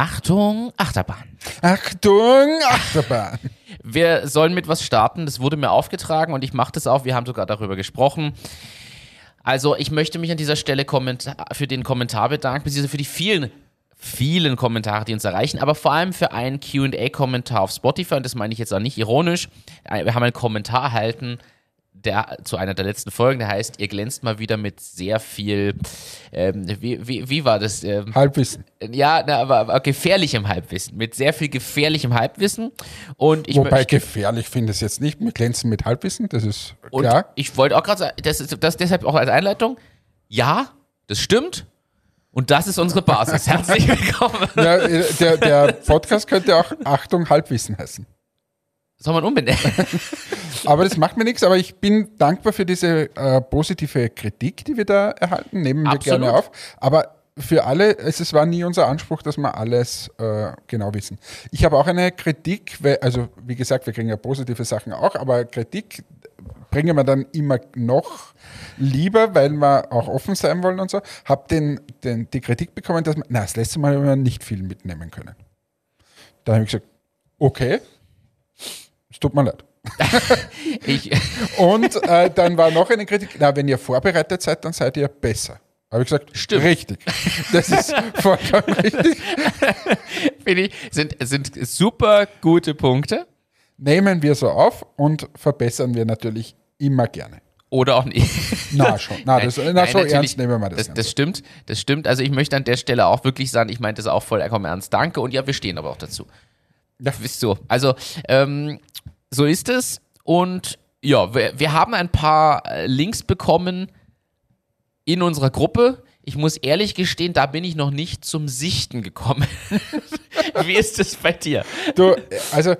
Achtung, Achterbahn. Achtung, Achterbahn. Wir sollen mit was starten, das wurde mir aufgetragen und ich mache das auch, wir haben sogar darüber gesprochen. Also ich möchte mich an dieser Stelle für den Kommentar bedanken, beziehungsweise für die vielen, vielen Kommentare, die uns erreichen, aber vor allem für einen QA-Kommentar auf Spotify, und das meine ich jetzt auch nicht ironisch. Wir haben einen Kommentar erhalten, der, zu einer der letzten Folgen, der heißt, ihr glänzt mal wieder mit sehr viel, ähm, wie, wie, wie war das? Ähm, Halbwissen. Ja, na, aber, aber, gefährlichem Halbwissen, mit sehr viel gefährlichem Halbwissen. Und ich Wobei gefährlich finde ich es jetzt nicht, wir glänzen mit Halbwissen, das ist klar. Und ich wollte auch gerade sagen, das ist das deshalb auch als Einleitung, ja, das stimmt. Und das ist unsere Basis. Herzlich willkommen. Ja, äh, der, der Podcast könnte auch Achtung Halbwissen heißen. Soll man umbenennen? aber das macht mir nichts, aber ich bin dankbar für diese äh, positive Kritik, die wir da erhalten. Nehmen wir Absolut. gerne auf. Aber für alle, es, es war nie unser Anspruch, dass wir alles äh, genau wissen. Ich habe auch eine Kritik, also wie gesagt, wir kriegen ja positive Sachen auch, aber Kritik bringen wir dann immer noch lieber, weil wir auch offen sein wollen und so. Habe den, den, die Kritik bekommen, dass wir, na, das letzte Mal wir nicht viel mitnehmen können. Da habe ich gesagt, okay, tut mir leid. Und äh, dann war noch eine Kritik, na, wenn ihr vorbereitet seid, dann seid ihr besser. Habe ich gesagt, stimmt. Richtig. Das ist vollkommen richtig. Finde ich, sind, sind super gute Punkte. Nehmen wir so auf und verbessern wir natürlich immer gerne. Oder auch nicht. Na schon. Na, das, na, so ernst nehmen wir das. Das, das stimmt, das stimmt. Also ich möchte an der Stelle auch wirklich sagen, ich meine das auch vollkommen ernst. Danke und ja, wir stehen aber auch dazu. Ja. Wisst du. Also, ähm, so ist es. Und ja, wir, wir haben ein paar äh, Links bekommen in unserer Gruppe. Ich muss ehrlich gestehen, da bin ich noch nicht zum Sichten gekommen. Wie ist es bei dir? Du, also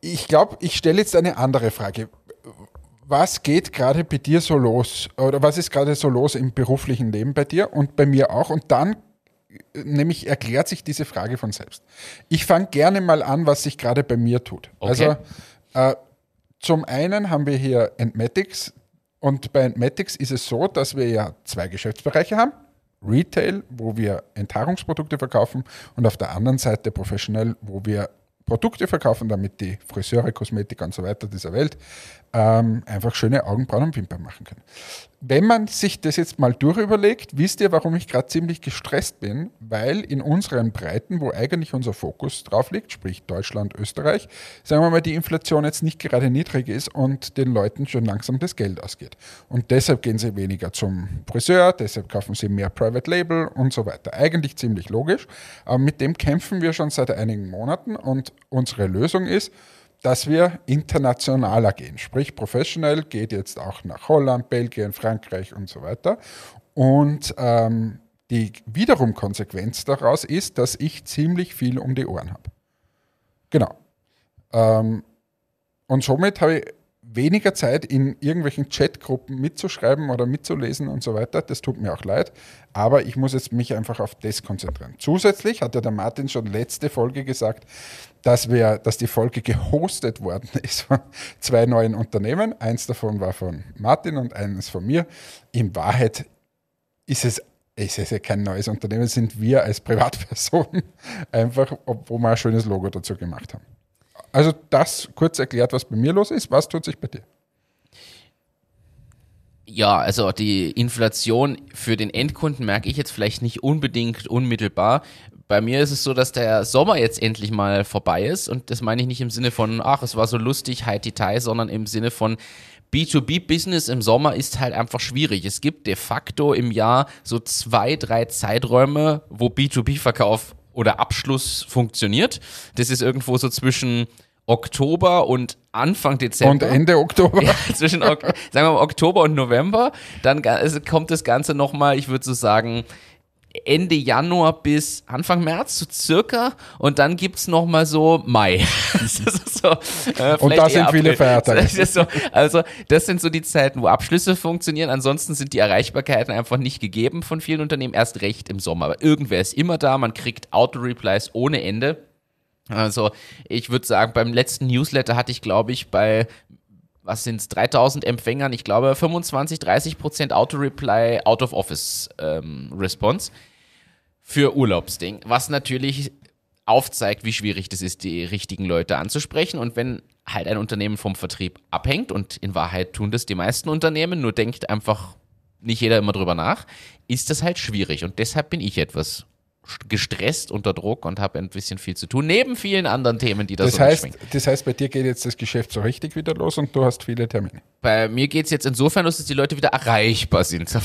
ich glaube, ich stelle jetzt eine andere Frage. Was geht gerade bei dir so los? Oder was ist gerade so los im beruflichen Leben bei dir und bei mir auch? Und dann nämlich erklärt sich diese Frage von selbst. Ich fange gerne mal an, was sich gerade bei mir tut. Okay. Also äh, zum einen haben wir hier Entmatics und bei Entmatics ist es so, dass wir ja zwei Geschäftsbereiche haben. Retail, wo wir Enthaarungsprodukte verkaufen und auf der anderen Seite Professionell, wo wir Produkte verkaufen, damit die Friseure, Kosmetiker und so weiter dieser Welt ähm, einfach schöne Augenbrauen und Wimpern machen können. Wenn man sich das jetzt mal durchüberlegt, wisst ihr, warum ich gerade ziemlich gestresst bin, weil in unseren Breiten, wo eigentlich unser Fokus drauf liegt, sprich Deutschland, Österreich, sagen wir mal, die Inflation jetzt nicht gerade niedrig ist und den Leuten schon langsam das Geld ausgeht. Und deshalb gehen sie weniger zum Friseur, deshalb kaufen sie mehr Private Label und so weiter. Eigentlich ziemlich logisch, aber mit dem kämpfen wir schon seit einigen Monaten und unsere Lösung ist, dass wir internationaler gehen. Sprich, professionell geht jetzt auch nach Holland, Belgien, Frankreich und so weiter. Und ähm, die wiederum Konsequenz daraus ist, dass ich ziemlich viel um die Ohren habe. Genau. Ähm, und somit habe ich weniger Zeit in irgendwelchen Chatgruppen mitzuschreiben oder mitzulesen und so weiter. Das tut mir auch leid. Aber ich muss jetzt mich einfach auf das konzentrieren. Zusätzlich hat ja der Martin schon letzte Folge gesagt, dass, wir, dass die Folge gehostet worden ist von zwei neuen Unternehmen. Eins davon war von Martin und eines von mir. In Wahrheit ist es es ist ja kein neues Unternehmen, sind wir als Privatpersonen einfach, wo wir ein schönes Logo dazu gemacht haben. Also das kurz erklärt, was bei mir los ist. Was tut sich bei dir? Ja, also die Inflation für den Endkunden merke ich jetzt vielleicht nicht unbedingt unmittelbar. Bei mir ist es so, dass der Sommer jetzt endlich mal vorbei ist und das meine ich nicht im Sinne von, ach, es war so lustig, High Detail, sondern im Sinne von B2B-Business im Sommer ist halt einfach schwierig. Es gibt de facto im Jahr so zwei, drei Zeiträume, wo B2B-Verkauf oder Abschluss funktioniert. Das ist irgendwo so zwischen Oktober und Anfang Dezember. Und Ende Oktober. Ja, zwischen, sagen wir mal, Oktober und November. Dann kommt das Ganze nochmal, ich würde so sagen, Ende Januar bis Anfang März, so circa. Und dann gibt es nochmal so Mai. so, äh, und da sind viele Feiertage. So, also, das sind so die Zeiten, wo Abschlüsse funktionieren. Ansonsten sind die Erreichbarkeiten einfach nicht gegeben von vielen Unternehmen, erst recht im Sommer. Aber irgendwer ist immer da, man kriegt Auto-Replies ohne Ende. Also, ich würde sagen, beim letzten Newsletter hatte ich, glaube ich, bei was sind es, 3000 Empfängern, ich glaube 25, 30 Prozent Auto-Reply, Out-of-Office-Response ähm, für Urlaubsding, was natürlich aufzeigt, wie schwierig das ist, die richtigen Leute anzusprechen. Und wenn halt ein Unternehmen vom Vertrieb abhängt, und in Wahrheit tun das die meisten Unternehmen, nur denkt einfach nicht jeder immer drüber nach, ist das halt schwierig. Und deshalb bin ich etwas gestresst unter Druck und habe ein bisschen viel zu tun, neben vielen anderen Themen, die da Das so heißt, das heißt, bei dir geht jetzt das Geschäft so richtig wieder los und du hast viele Termine. Bei mir geht es jetzt insofern los, dass die Leute wieder erreichbar sind. Sie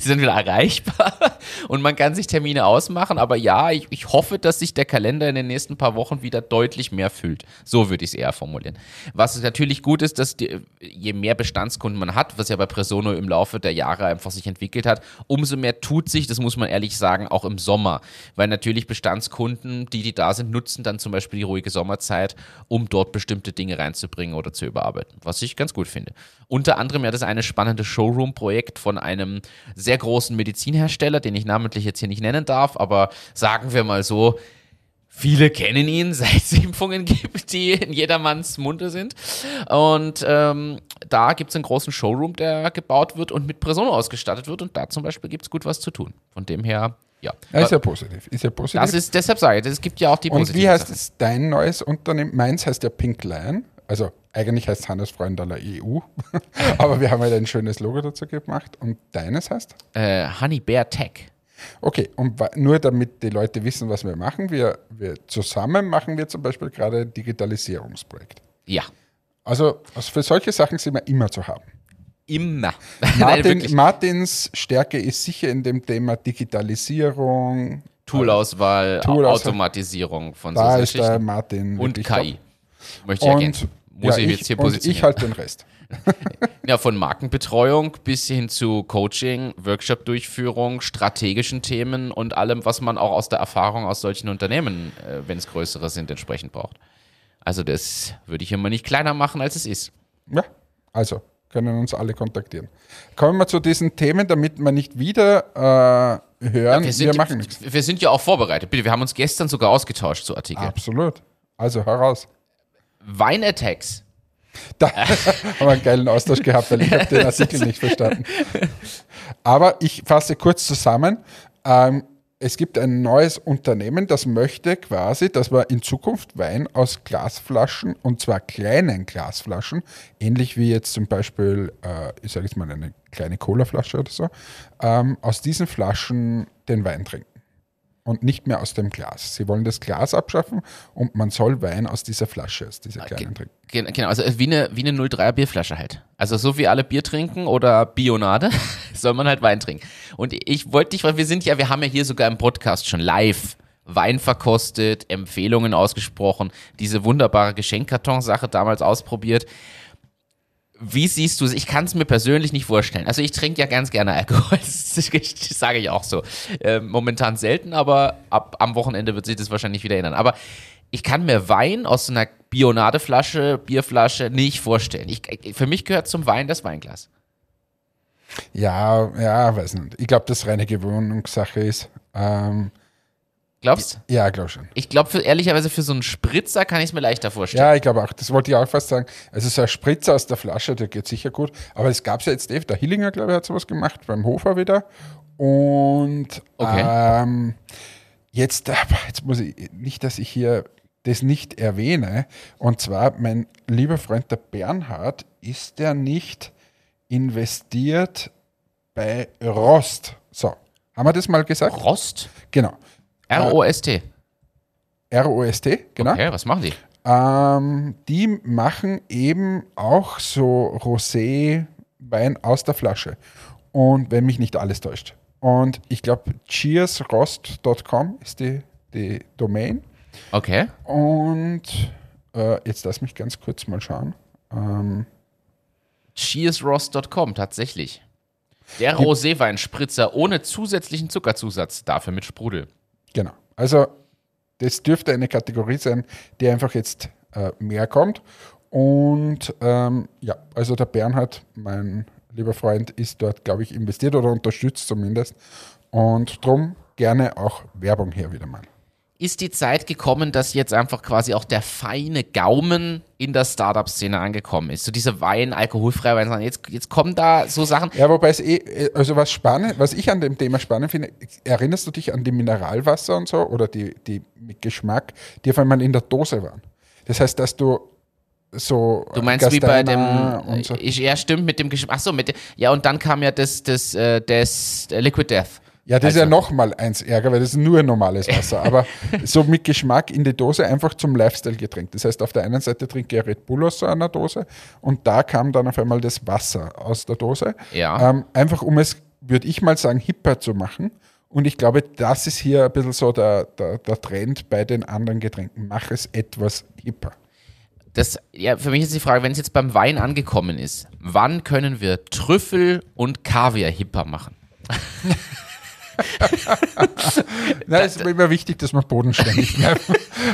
sind wieder erreichbar und man kann sich Termine ausmachen, aber ja, ich, ich hoffe, dass sich der Kalender in den nächsten paar Wochen wieder deutlich mehr füllt. So würde ich es eher formulieren. Was natürlich gut ist, dass die, je mehr Bestandskunden man hat, was ja bei Presono im Laufe der Jahre einfach sich entwickelt hat, umso mehr tut sich, das muss man ehrlich sagen, auch im Sommer. Weil natürlich Bestandskunden, die, die da sind, nutzen dann zum Beispiel die ruhige Sommerzeit, um dort bestimmte Dinge reinzubringen oder zu überarbeiten. Was ich ganz gut finde. Unter anderem ja das eine spannende Showroom-Projekt von einem sehr großen Medizinhersteller, den ich namentlich jetzt hier nicht nennen darf, aber sagen wir mal so, Viele kennen ihn, seit es Impfungen gibt, die in jedermanns Munde sind. Und ähm, da gibt es einen großen Showroom, der gebaut wird und mit Presono ausgestattet wird. Und da zum Beispiel gibt es gut was zu tun. Von dem her, ja. Ja, ist ja positiv. Ist ja positiv. das ist, deshalb sage ich, es gibt ja auch die und positiven wie heißt Sachen. es dein neues Unternehmen? Meins heißt ja Pink Lion. Also eigentlich heißt es Handelsfreund aller EU. Aber wir haben halt ein schönes Logo dazu gemacht. Und deines heißt? Äh, Honey Bear Tech. Okay, und nur damit die Leute wissen, was wir machen, wir, wir zusammen machen wir zum Beispiel gerade ein Digitalisierungsprojekt. Ja. Also, also für solche Sachen sind wir immer zu haben. Immer. Nein, Martin, wirklich. Martins Stärke ist sicher in dem Thema Digitalisierung. Toolauswahl, Toolauswahl. Automatisierung von Da so ist der Geschichten. Martin. Und KI. Möchte ich Und, ergänzen. Muss ja, ich ich, jetzt hier positionieren. ich halt den Rest. Ja, von Markenbetreuung bis hin zu Coaching, Workshop-Durchführung, strategischen Themen und allem, was man auch aus der Erfahrung aus solchen Unternehmen, äh, wenn es größere sind, entsprechend braucht. Also das würde ich immer nicht kleiner machen, als es ist. Ja, also können uns alle kontaktieren. Kommen wir zu diesen Themen, damit wir nicht wieder äh, hören, wir, sind, machen nichts. wir sind ja auch vorbereitet. Bitte, wir haben uns gestern sogar ausgetauscht zu Artikeln. Absolut. Also heraus. Wein-Attacks. Da haben wir einen geilen Austausch gehabt, weil ich habe den Artikel nicht verstanden. Aber ich fasse kurz zusammen. Ähm, es gibt ein neues Unternehmen, das möchte quasi, dass wir in Zukunft Wein aus Glasflaschen, und zwar kleinen Glasflaschen, ähnlich wie jetzt zum Beispiel, äh, ich sage jetzt mal eine kleine Colaflasche oder so, ähm, aus diesen Flaschen den Wein trinken. Und nicht mehr aus dem Glas. Sie wollen das Glas abschaffen und man soll Wein aus dieser Flasche, aus dieser kleinen trinken. Gen- Genau, also wie eine, wie eine 03er Bierflasche halt. Also so wie alle Bier trinken oder Bionade, soll man halt Wein trinken. Und ich wollte dich, weil wir sind ja, wir haben ja hier sogar im Podcast schon live Wein verkostet, Empfehlungen ausgesprochen, diese wunderbare Geschenkkarton-Sache damals ausprobiert. Wie siehst du es? Ich kann es mir persönlich nicht vorstellen. Also ich trinke ja ganz gerne Alkohol, das, sage ich auch so. Äh, momentan selten, aber ab am Wochenende wird sich das wahrscheinlich wieder ändern. Aber ich kann mir Wein aus so einer Bionadeflasche, Bierflasche nicht vorstellen. Ich, für mich gehört zum Wein das Weinglas. Ja, ja, weiß nicht. Ich glaube, dass reine Gewöhnungssache ist. Ähm, Glaubst du? ja, glaube schon. Ich glaube, ehrlicherweise für so einen Spritzer kann ich es mir leichter vorstellen. Ja, ich glaube auch. Das wollte ich auch fast sagen. Also so ein Spritzer aus der Flasche, der geht sicher gut. Aber es gab es ja jetzt, Dave, der Hillinger, glaube ich, hat sowas gemacht, beim Hofer wieder. Und Okay. ähm, jetzt, aber jetzt muss ich, nicht, dass ich hier das nicht erwähne. Und zwar, mein lieber Freund der Bernhard, ist der nicht investiert bei Rost? So, haben wir das mal gesagt? Rost? Genau. R-O-S-T. R-O-S-T, genau. Okay, was machen die? Ähm, die machen eben auch so Rosé-Wein aus der Flasche. Und wenn mich nicht alles täuscht. Und ich glaube, cheersrost.com ist die, die Domain. Okay. Und äh, jetzt lass mich ganz kurz mal schauen. Ähm, Cheersrost.com, tatsächlich. Der Roséweinspritzer ohne zusätzlichen Zuckerzusatz, dafür mit Sprudel. Genau. Also, das dürfte eine Kategorie sein, die einfach jetzt äh, mehr kommt. Und ähm, ja, also der Bernhard, mein lieber Freund, ist dort, glaube ich, investiert oder unterstützt zumindest. Und drum gerne auch Werbung hier wieder mal. Ist die Zeit gekommen, dass jetzt einfach quasi auch der feine Gaumen in der Startup-Szene angekommen ist. So diese Wein, alkoholfrei Wein, jetzt, jetzt kommen da so Sachen. Ja, wobei es eh, also was spannend, was ich an dem Thema spannend finde, erinnerst du dich an die Mineralwasser und so oder die, die mit Geschmack, die auf einmal in der Dose waren? Das heißt, dass du so Du meinst wie bei dem so. ich, ja stimmt mit dem Geschmack. Ach so, mit dem, ja und dann kam ja das das äh, das äh, Liquid Death. Ja, das ist ja Also- noch mal eins ärger, weil das ist nur normales Wasser. Aber so mit Geschmack in die Dose einfach zum Lifestyle-Getränk. Das heißt, auf der einen Seite trinke ich Red Bull aus so einer Dose und da kam dann auf einmal das Wasser aus der Dose. Ja. Ähm, einfach um es, würde ich mal sagen, hipper zu machen. Und ich glaube, das ist hier ein bisschen so der, der, der Trend bei den anderen Getränken. Mach es etwas hipper. Das, ja, für mich ist die Frage, wenn es jetzt beim Wein angekommen ist, wann können wir Trüffel und Kaviar hipper machen? Na, es ist mir immer wichtig, dass wir bodenständig bleiben.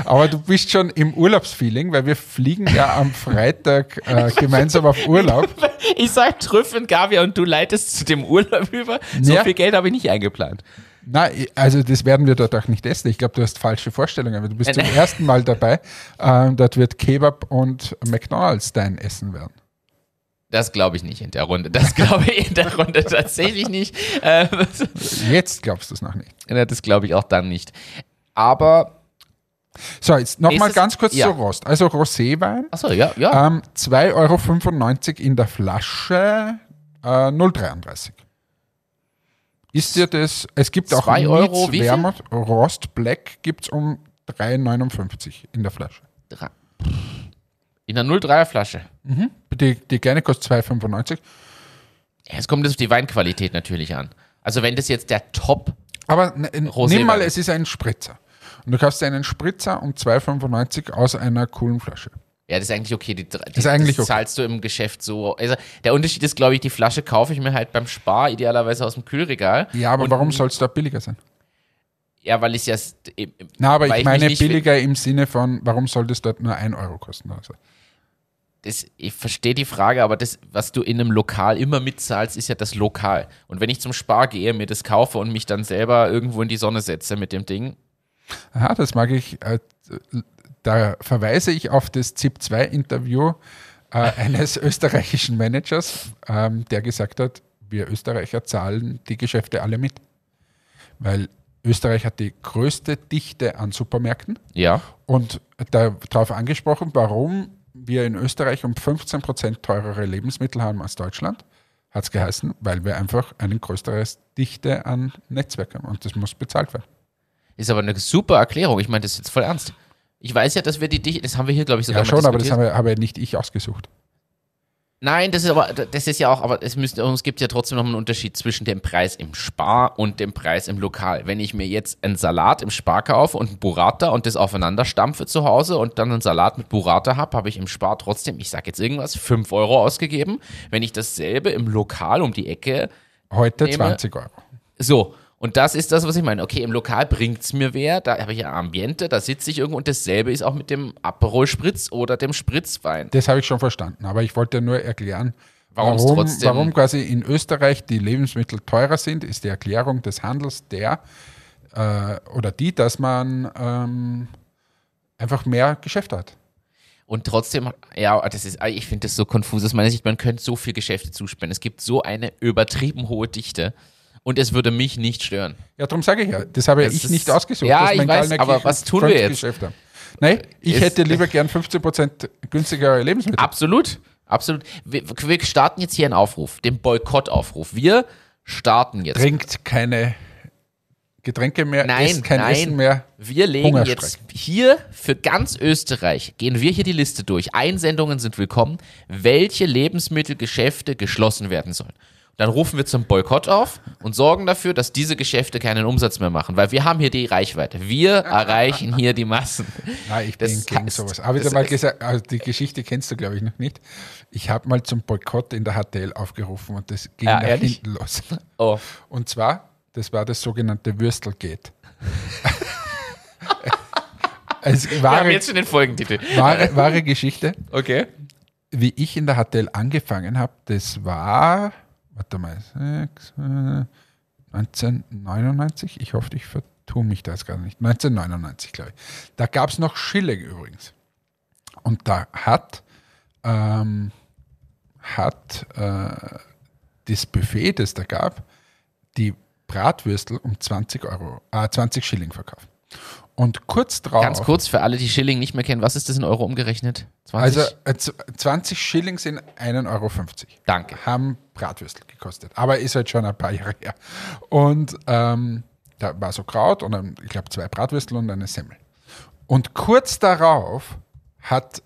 Aber du bist schon im Urlaubsfeeling, weil wir fliegen ja am Freitag äh, gemeinsam auf Urlaub. Ich sag Trüffel Kaviar und du leitest zu dem Urlaub über. So Ja. viel Geld habe ich nicht eingeplant. Na, also das werden wir dort auch nicht essen. Ich glaube, du hast falsche Vorstellungen. weil Du bist zum Nein. ersten Mal dabei. Ähm, dort wird Kebab und McDonalds dein Essen werden. Das glaube ich nicht in der Runde. Das glaube ich in der Runde tatsächlich nicht. Äh, Jetzt glaubst du es noch nicht. das glaube ich auch dann nicht. Aber, So, jetzt nochmal ganz kurz ja. zu Rost. Also Roséwein, achso, ja, ja. ähm, 2,95 Euro in der Flasche, äh, 0,33. Ist dir das, es gibt auch Euro? Wermut, Rost Black gibt es um 3,59 in der Flasche. Drei- In der 03er Flasche. Die, die kleine kostet 2,95. Ja, es kommt jetzt auf die Weinqualität natürlich an. Also wenn das jetzt der Top Aber nimm mal, es ist ein Spritzer. Und du kaufst dir einen Spritzer um 2,95 aus einer coolen Flasche. Ja, das ist eigentlich okay. Die, die, Ist eigentlich das okay. zahlst du im Geschäft so. Also der Unterschied ist, glaube ich, die Flasche kaufe ich mir halt beim Spar, idealerweise aus dem Kühlregal. Ja, aber Und- warum soll es da billiger sein? Ja, weil ich ja. s- im- im- Na, aber ich meine billiger im Sinne von, warum soll das dort nur 1 Euro kosten? Also, Das, ich verstehe die Frage, aber das, was du in einem Lokal immer mitzahlst, ist ja das Lokal. Und wenn ich zum Spar gehe, mir das kaufe und mich dann selber irgendwo in die Sonne setze mit dem Ding, aha, das mag ich. Äh, da verweise ich auf das ZIP-2-Interview äh, eines österreichischen Managers, ähm, der gesagt hat, wir Österreicher zahlen die Geschäfte alle mit. Weil Österreich hat die größte Dichte an Supermärkten. ja. Und darauf angesprochen, warum wir in Österreich um 15% teurere Lebensmittel haben als Deutschland, hat es geheißen, weil wir einfach eine größere Dichte an Netzwerk haben und das muss bezahlt werden. Ist aber eine super Erklärung. Ich meine das ist jetzt voll ernst. Ich weiß ja, dass wir die Dichte, das haben wir hier, glaube ich, sogar Ja, mal schon, aber das habe, habe nicht ich ausgesucht. Nein, das ist aber, das ist ja auch, aber es, müsste, es gibt ja trotzdem noch einen Unterschied zwischen dem Preis im Spar und dem Preis im Lokal. Wenn ich mir jetzt einen Salat im Spar kaufe und einen Burrata und das aufeinander stampfe zu Hause und dann einen Salat mit Burrata habe, habe ich im Spar trotzdem, ich sag jetzt irgendwas, 5 Euro ausgegeben. Wenn ich dasselbe im Lokal um die Ecke Heute Nehme- 20 Euro. so, und das ist das, was ich meine. Okay, im Lokal bringt's mir wer, da habe ich ein Ambiente, da sitze ich irgendwo und dasselbe ist auch mit dem Aperol Spritz oder dem Spritzwein. Das habe ich schon verstanden, aber ich wollte nur erklären, Warum es warum, trotzdem- warum quasi in Österreich die Lebensmittel teurer sind, ist die Erklärung des Handels der äh, oder die, dass man ähm, einfach mehr Geschäft hat. Und trotzdem, ja, das ist, ich finde das so konfus aus meiner Sicht, man könnte so viel Geschäfte zuspenden. Es gibt so eine übertrieben hohe Dichte und es würde mich nicht stören. Ja, darum sage ich ja, das habe Das ich nicht ausgesucht. Ja, ich weiß, Gallner aber was tun wir jetzt? Nein, ich Ist- hätte lieber gern 15% günstigere Lebensmittel. Absolut, absolut. Wir, wir starten jetzt hier einen Aufruf, den Boykottaufruf. Wir starten jetzt. Trinkt keine Getränke mehr, Nein, esst kein nein. Essen mehr. Wir legen jetzt hier für ganz Österreich, gehen wir hier die Liste durch. Einsendungen sind willkommen, welche Lebensmittelgeschäfte geschlossen werden sollen. Dann rufen wir zum Boykott auf und sorgen dafür, dass diese Geschäfte keinen Umsatz mehr machen, weil wir haben hier die Reichweite. Wir erreichen hier die Massen. Nein, ich Das bin gegen heißt- sowas. Habe ich das mal gesagt, also die Geschichte kennst du, glaube ich, noch nicht. Ich habe mal zum Boykott in der HTL aufgerufen und das ging Ja, nach ehrlich? hinten los. Oh, Und zwar, das war das sogenannte Würstelgate. es wir haben wahre, jetzt schon den Folgentitel. wahre, wahre Geschichte. Okay. wie ich in der HTL angefangen habe, das war, warte mal, sechs, äh, 1999. Ich hoffe, ich tu mich das gar nicht. 1999, glaube ich. Da gab es noch Schilling übrigens. Und da hat, ähm, hat äh, das Buffet, das da gab, die Bratwürstel um 20 Euro, äh, 20 Schilling verkauft. Und kurz drauf. Ganz kurz für alle, die Schilling nicht mehr kennen, was ist das in Euro umgerechnet? 20? Also äh, 20 Schilling sind 1,50 Euro. Danke. Haben Bratwürstel gekostet. Aber ist halt schon ein paar Jahre her. Und ähm, da war so Kraut und dann, ich glaube zwei Bratwürstel und eine Semmel. Und kurz darauf hat,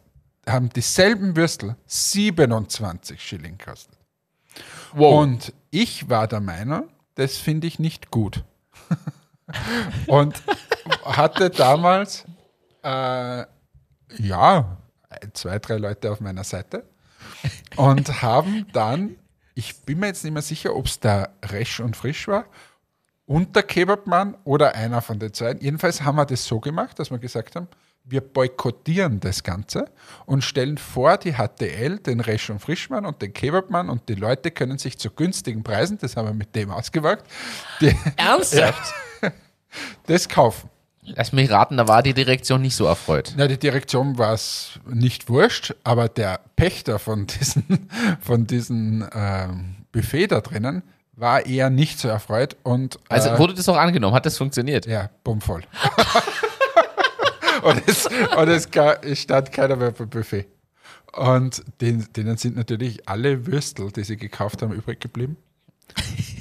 haben dieselben Würstel 27 Schilling gekostet. Wow. Und ich war der Meinung, das finde ich nicht gut. und hatte damals, äh, ja, zwei, drei Leute auf meiner Seite und haben dann, ich bin mir jetzt nicht mehr sicher, ob es der Resch und Frisch war und der Kebabmann oder einer von den zwei. Jedenfalls haben wir das so gemacht, dass wir gesagt haben, wir boykottieren das Ganze und stellen vor die HTL, den Resch und Frischmann und den Kebabmann und die Leute können sich zu günstigen Preisen, das haben wir mit dem ausgewagt, die, Ernsthaft? Das kaufen. Lass mich raten, da war die Direktion nicht so erfreut. Na, die Direktion war es nicht wurscht, aber der Pächter von diesem von diesen ähm, Buffet da drinnen war eher nicht so erfreut. Und, also äh, wurde das auch angenommen? Hat das funktioniert? Ja, bummvoll. und es, und es stand keiner mehr beim Buffet. Und denen, denen sind natürlich alle Würstel, die sie gekauft haben, übrig geblieben.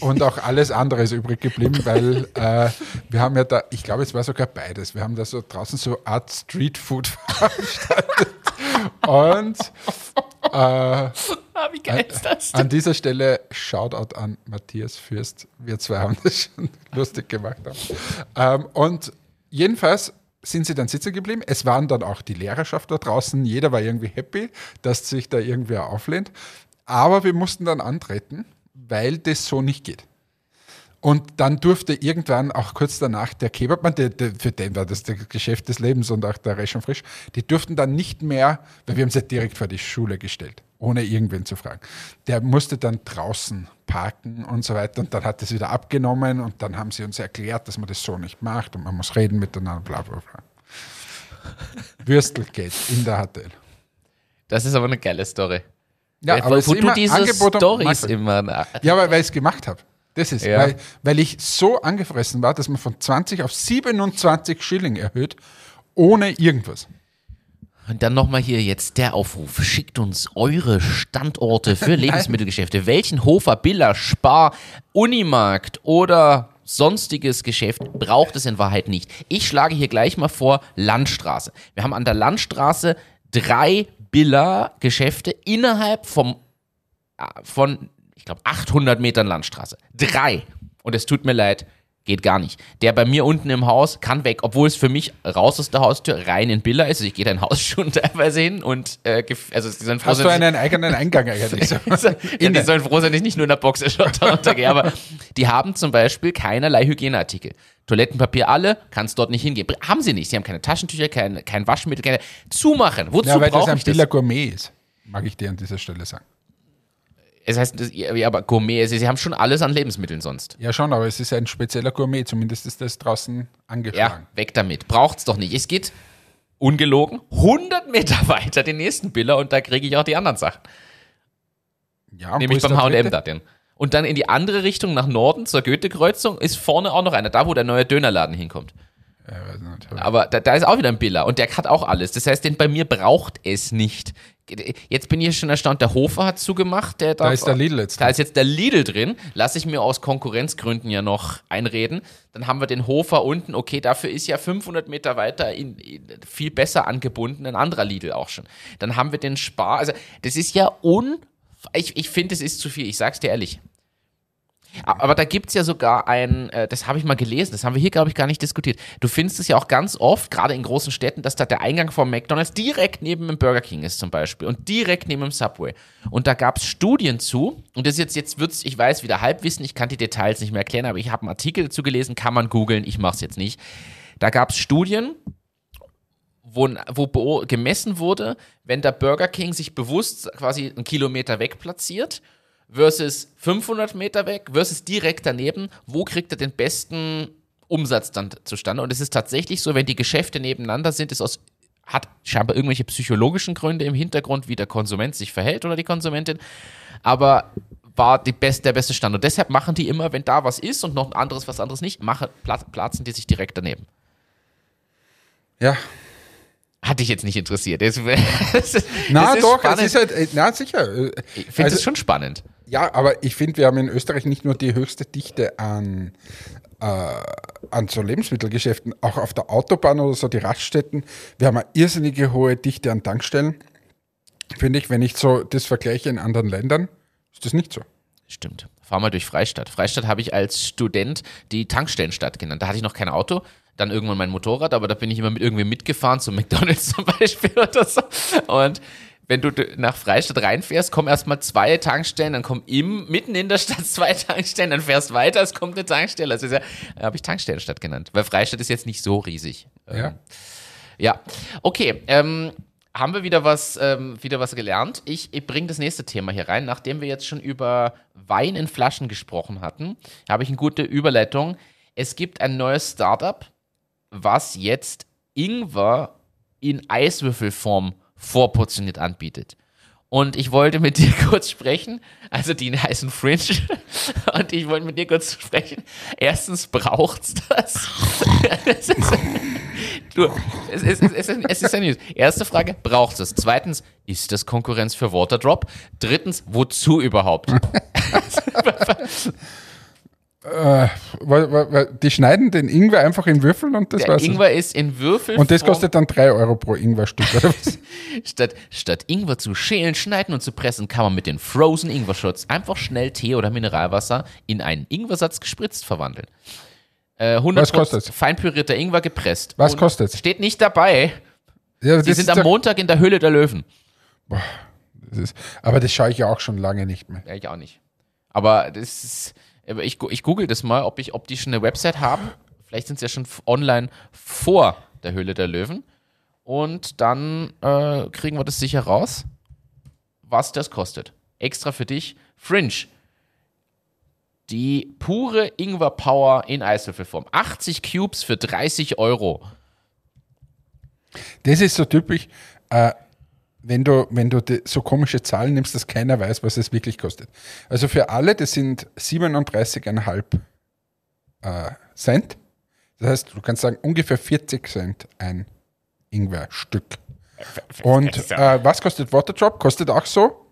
Und auch alles andere ist übrig geblieben, weil äh, wir haben ja da, ich glaube, es war sogar beides. Wir haben da so draußen so Art Street Food veranstaltet. Und äh, ah, wie geil ist das an dieser Stelle Shoutout an Matthias Fürst. Wir zwei haben das schon lustig gemacht. Ähm, und jedenfalls sind sie dann sitzen geblieben. Es waren dann auch die Lehrerschaft da draußen. Jeder war irgendwie happy, dass sich da irgendwer auflehnt. Aber wir mussten dann antreten, weil das so nicht geht. Und dann durfte irgendwann auch kurz danach der Kebabmann, der, der, für den war das das Geschäft des Lebens und auch der Resch und Frisch, die durften dann nicht mehr, weil wir haben sie direkt vor die Schule gestellt, ohne irgendwen zu fragen. Der musste dann draußen parken und so weiter und dann hat es wieder abgenommen und dann haben sie uns erklärt, dass man das so nicht macht und man muss reden miteinander, bla bla bla. Würstelgate in der HTL. Das ist aber eine geile Story. Ja, weil, aber wo du diese Storys immer. Ja, aber weil ich es gemacht habe. Das ist, ja. weil, weil ich so angefressen war, dass man von 20 auf 27 Schilling erhöht, ohne irgendwas. Und dann nochmal hier jetzt der Aufruf. Schickt uns eure Standorte für Lebensmittelgeschäfte. Welchen Hofer, Biller, Spar, Unimarkt oder sonstiges Geschäft braucht es in Wahrheit nicht. Ich schlage hier gleich mal vor Landstraße. Wir haben an der Landstraße drei Biller-Geschäfte innerhalb vom, äh, von ich glaube, 800 Metern Landstraße. Drei. Und es tut mir leid, geht gar nicht. Der bei mir unten im Haus kann weg, obwohl es für mich raus aus der Haustür rein in Billa ist. Also ich gehe dein Haus schon teilweise hin und äh, also sie sollen froh Hast du einen eigenen Eingang eigentlich? So. ja, die sollen froh sein, dass ich nicht nur in der Boxershot untergehe, aber die haben zum Beispiel keinerlei Hygieneartikel. Toilettenpapier alle, kannst dort nicht hingehen. Haben sie nicht. Sie haben keine Taschentücher, kein, kein Waschmittel, keine. Zumachen. Wozu ja, weil das ein Billa Gourmet ist, mag ich dir an dieser Stelle sagen. Es heißt, ja, aber Gourmet, also sie haben schon alles an Lebensmitteln sonst. Ja, schon, aber es ist ein spezieller Gourmet, zumindest ist das draußen angeschlagen. Ja, weg damit. Braucht's doch nicht. Es geht ungelogen 100 Meter weiter den nächsten Biller und da kriege ich auch die anderen Sachen. Ja, Nämlich beim H&M da denn. Und dann in die andere Richtung nach Norden zur Goethe-Kreuzung ist vorne auch noch einer, da wo der neue Dönerladen hinkommt. Ja, aber da, da, ist auch wieder ein Biller und der hat auch alles. Das heißt, den bei mir braucht es nicht jetzt bin ich schon erstaunt, der Hofer hat zugemacht. Der da ist der Lidl jetzt. Da ist jetzt der Lidl drin. Lasse ich mir aus Konkurrenzgründen ja noch einreden. Dann haben wir den Hofer unten. Okay, dafür ist ja 500 Meter weiter in, in, viel besser angebunden ein anderer Lidl auch schon. Dann haben wir den Spar. Also das ist ja un... Ich, ich finde, es ist zu viel. Ich sag's dir ehrlich. Aber da gibt es ja sogar ein, äh, das habe ich mal gelesen, das haben wir hier, glaube ich, gar nicht diskutiert. Du findest es ja auch ganz oft, gerade in großen Städten, dass da der Eingang vom McDonalds direkt neben dem Burger King ist zum Beispiel und direkt neben dem Subway. Und da gab es Studien zu, und das jetzt, jetzt wird's, ich weiß, wieder Halbwissen, ich kann die Details nicht mehr erklären, aber ich habe einen Artikel dazu gelesen, kann man googeln, ich mache es jetzt nicht. Da gab es Studien, wo, wo gemessen wurde, wenn der Burger King sich bewusst quasi einen Kilometer weg platziert versus 500 Meter weg versus direkt daneben, wo kriegt er den besten Umsatz dann zustande. Und es ist tatsächlich so, wenn die Geschäfte nebeneinander sind, ist aus hat scheinbar irgendwelche psychologischen Gründe im Hintergrund, wie der Konsument sich verhält oder die Konsumentin. Aber war die best, der beste Stand. Und deshalb machen die immer, wenn da was ist und noch ein anderes, was anderes nicht, machen, platzen die sich direkt daneben. Ja. Hat dich jetzt nicht interessiert. Das, das, das na doch, spannend. es ist halt, äh, na sicher. Ich finde es also, schon spannend. Ja, aber ich finde, wir haben in Österreich nicht nur die höchste Dichte an, äh, an so Lebensmittelgeschäften, auch auf der Autobahn oder so, die Raststätten. Wir haben eine irrsinnige hohe Dichte an Tankstellen. Finde ich, wenn ich so das vergleiche in anderen Ländern, ist das nicht so. Stimmt. Fahr mal durch Freistadt. Freistadt habe ich als Student die Tankstellenstadt genannt. Da hatte ich noch kein Auto, dann irgendwann mein Motorrad, aber da bin ich immer mit irgendwie mitgefahren, zu McDonalds zum Beispiel oder so. Und wenn du nach Freistadt reinfährst, kommen erstmal zwei Tankstellen, dann kommen im, mitten in der Stadt zwei Tankstellen, dann fährst weiter, es kommt eine Tankstelle. Also ja, habe ich Tankstellenstadt genannt, weil Freistadt ist jetzt nicht so riesig. Ja. Ähm, ja, okay. Ähm, haben wir wieder was, ähm, wieder was gelernt. Ich, ich bringe das nächste Thema hier rein. Nachdem wir jetzt schon über Wein in Flaschen gesprochen hatten, habe ich eine gute Überleitung. Es gibt ein neues Startup, was jetzt Ingwer in Eiswürfelform vorportioniert anbietet. Und ich wollte mit dir kurz sprechen, also die heißen Fringe, und ich wollte mit dir kurz sprechen. Erstens braucht's das. es, ist, du, es, ist, es, ist, es ist ein News. Erste Frage, braucht's das? Zweitens, ist das Konkurrenz für Waterdrop? Drittens, wozu überhaupt? Äh, die schneiden den Ingwer einfach in Würfel und das Der war's. Ingwer ist in Würfel. Und das kostet dann 3 Euro pro Ingwerstück, statt, statt Ingwer zu schälen, schneiden und zu pressen, kann man mit den Frozen Ingwer-Shots einfach schnell Tee oder Mineralwasser in einen Ingwersatz gespritzt verwandeln. Äh, 100 Was kostet fein pürierter Ingwer gepresst. Was kostet Steht nicht dabei. Ja, Sie sind am Montag in der Höhle der Löwen. Boah, das ist, aber das schaue ich ja auch schon lange nicht mehr. Ja, ich auch nicht. Aber das ist ich, ich google das mal, ob, ich, ob die schon eine Website haben. Vielleicht sind sie ja schon online vor der Höhle der Löwen. Und dann äh, kriegen wir das sicher raus, was das kostet. Extra für dich. Fringe. Die pure Ingwer Power in Eiswürfelform. 80 Cubes für 30 Euro. Das ist so typisch. Äh, wenn du, wenn du so komische Zahlen nimmst, dass keiner weiß, was es wirklich kostet. Also für alle, das sind 37,5 äh, Cent. Das heißt, du kannst sagen, ungefähr 40 Cent ein Ingwerstück. Und äh, was kostet Waterdrop? Kostet auch so?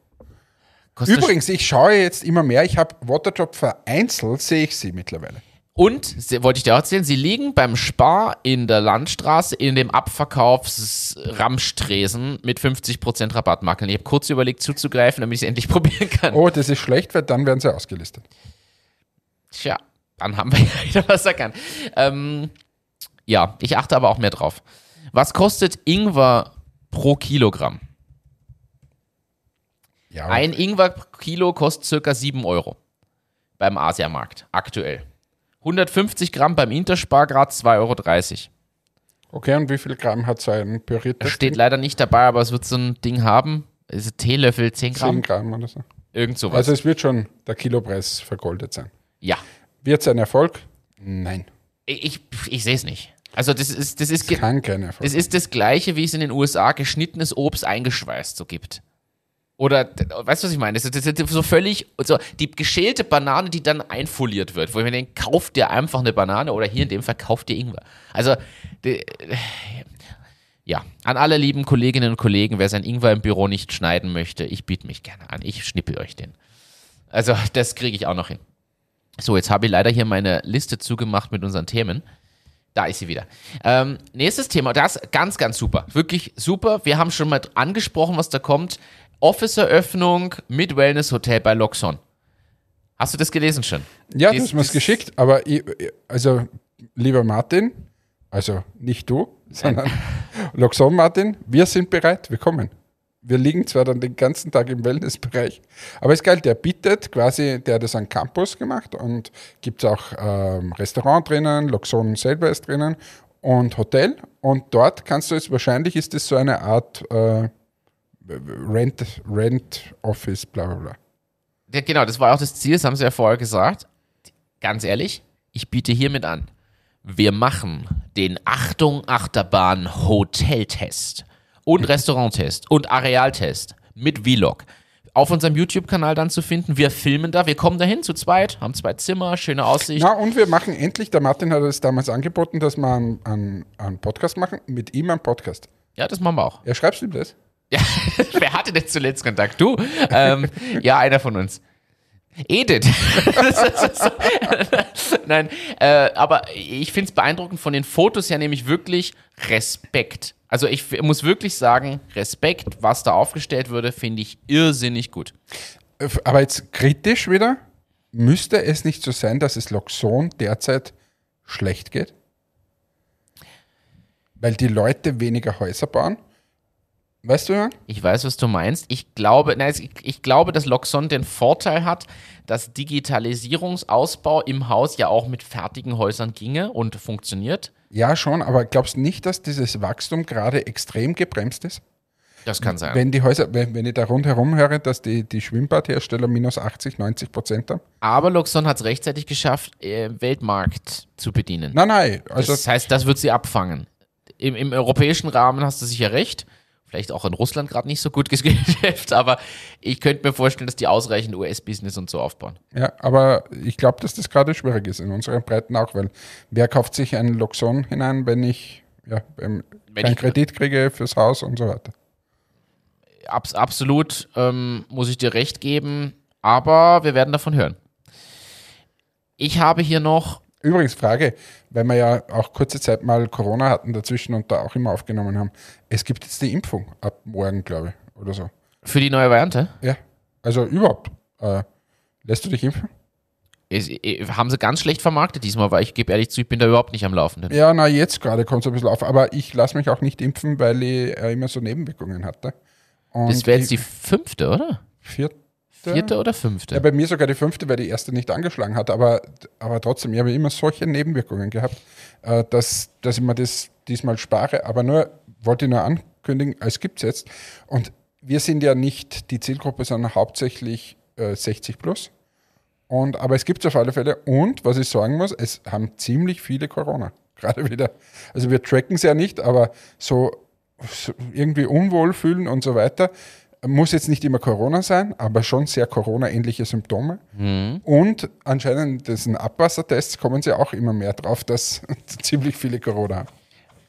Kostet Übrigens, ich schaue jetzt immer mehr, ich habe Waterdrop vereinzelt, sehe ich sie mittlerweile. Und, wollte ich dir auch erzählen, sie liegen beim Spar in der Landstraße in dem Abverkaufs-Ramstresen mit 50% Rabattmakeln. Ich habe kurz überlegt zuzugreifen, damit ich es endlich probieren kann. Oh, das ist schlecht, weil dann werden sie ausgelistet. Tja, dann haben wir ja wieder was erkannt. Ähm, ja, ich achte aber auch mehr drauf. Was kostet Ingwer pro Kilogramm? Ja. Ein Ingwer-Kilo kostet circa 7 Euro beim Asiamarkt, aktuell. 150 Gramm beim Interspargrad 2,30 Euro. Okay, und wie viel Gramm hat so ein püriertes Steht Ding? leider nicht dabei, aber es wird so ein Ding haben. Also Teelöffel 10 Gramm. 10 Gramm oder so. Irgend sowas. Also es wird schon der Kilopreis vergoldet sein. Ja. Wird es ein Erfolg? Nein. Ich, ich, ich sehe es nicht. Also das ist das ist das kann kein Erfolg. Das ist das gleiche, wie es in den USA geschnittenes Obst eingeschweißt so gibt. Oder, weißt du, was ich meine? Das ist, so völlig, so die geschälte Banane, die dann einfoliert wird. Wo ich mir denke, kauft dir einfach eine Banane oder hier in dem Fall kauft dir Ingwer. Also, die, ja, an alle lieben Kolleginnen und Kollegen, wer sein Ingwer im Büro nicht schneiden möchte, ich biete mich gerne an. Ich schnippel euch den. Also, das kriege ich auch noch hin. So, jetzt habe ich leider hier meine Liste zugemacht mit unseren Themen. Da ist sie wieder. Ähm, nächstes Thema, das ganz, ganz super. Wirklich super. Wir haben schon mal angesprochen, was da kommt. Office-Eröffnung mit Wellness-Hotel bei Loxon. Hast du das gelesen schon? Ja, das, du hast mir es geschickt, aber ich, also, lieber Martin, also nicht du, sondern Loxon Martin, wir sind bereit, wir kommen. Wir liegen zwar dann den ganzen Tag im Wellnessbereich, aber ist geil, der bietet quasi, der hat das an Campus gemacht und gibt es auch ähm, Restaurant drinnen, Loxon selber ist drinnen und Hotel und dort kannst du jetzt, wahrscheinlich ist es so eine Art äh, Rent, Rent Office, bla bla bla. Ja, genau, das war auch das Ziel, das haben sie ja vorher gesagt. Ganz ehrlich, ich biete hiermit an. Wir machen den Achtung Achterbahn Hoteltest und Restauranttest und Arealtest mit Vlog. Auf unserem YouTube-Kanal dann zu finden. Wir filmen da, wir kommen dahin zu zweit, haben zwei Zimmer, schöne Aussicht. Na, und wir machen endlich, der Martin hat es damals angeboten, dass wir einen, einen, einen Podcast machen, mit ihm einen Podcast. Ja, das machen wir auch. Ja, schreibst du ihm das? Ja, wer hatte denn zuletzt Kontakt? Du? Ähm, ja, einer von uns. Edith. Nein, äh, aber ich finde es beeindruckend von den Fotos her nämlich wirklich Respekt. Also ich muss wirklich sagen, Respekt, was da aufgestellt wurde, finde ich irrsinnig gut. Aber jetzt kritisch wieder, müsste es nicht so sein, dass es Loxon derzeit schlecht geht? Weil die Leute weniger Häuser bauen? Weißt du, Jan? Ich weiß, was du meinst. Ich glaube, nein, ich, ich glaube, dass Loxon den Vorteil hat, dass Digitalisierungsausbau im Haus ja auch mit fertigen Häusern ginge und funktioniert. Ja, schon, aber glaubst du nicht, dass dieses Wachstum gerade extrem gebremst ist? Das kann sein. Wenn die Häuser, wenn, wenn ich da rundherum höre, dass die, die Schwimmbadhersteller minus 80, 90 Prozent haben? Aber Luxon hat es rechtzeitig geschafft, äh, Weltmarkt zu bedienen. Nein, nein, also das heißt, das wird sie abfangen. Im, Im europäischen Rahmen hast du sicher recht. Vielleicht auch in Russland gerade nicht so gut Geschäft, aber ich könnte mir vorstellen, dass die ausreichend US-Business und so aufbauen. Ja, aber ich glaube, dass das gerade schwierig ist in unseren Breiten auch, weil wer kauft sich einen Loxon hinein, wenn ich ja, Wenn keinen ich- Kredit kriege fürs Haus und so weiter. Abs absolut ähm, muss ich dir recht geben, aber wir werden davon hören. Ich habe hier noch, Übrigens Frage, weil wir ja auch kurze Zeit mal Corona hatten dazwischen und da auch immer aufgenommen haben. Es gibt jetzt die Impfung ab morgen, glaube ich, oder so. für die neue Variante, Ja, also überhaupt. Äh, lässt du dich impfen? ist, äh, haben sie ganz schlecht vermarktet diesmal, weil ich gebe ehrlich zu, ich bin da überhaupt nicht am Laufenden. Ja, na jetzt gerade kommt es ein bisschen auf, aber ich lasse mich auch nicht impfen, weil ich äh, immer so Nebenwirkungen hatte. Und Das wäre jetzt die fünfte, oder? vierte. Vierte oder fünfte? Ja, bei mir sogar die fünfte, weil die erste nicht angeschlagen hat, aber, aber trotzdem, ich habe immer solche Nebenwirkungen gehabt, äh, dass, dass ich mir das diesmal spare. Aber nur, wollte ich nur ankündigen, es gibt es jetzt. Und wir sind ja nicht die Zielgruppe, sondern hauptsächlich äh, 60 plus. Und, aber es gibt es auf alle Fälle. Und was ich sagen muss, es haben ziemlich viele Corona. Gerade wieder. Also wir tracken es ja nicht, aber so, so irgendwie unwohl fühlen und so weiter. Muss jetzt nicht immer Corona sein, aber schon sehr Corona-ähnliche Symptome. Und anscheinend, sind Abwassertests, kommen sie auch immer mehr drauf, dass ziemlich viele Corona haben.